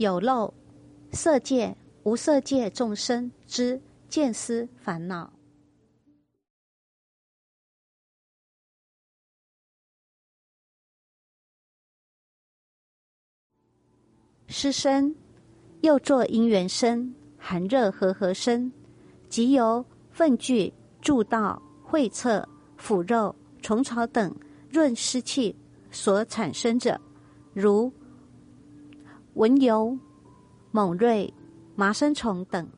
有漏色界、无色界众生之见思烦恼。湿身，又作因缘身、寒热和合身，即由粪聚、筑道、会侧、腐肉、虫草等润湿气所产生者，如蚊油、猛锐、麻生虫等。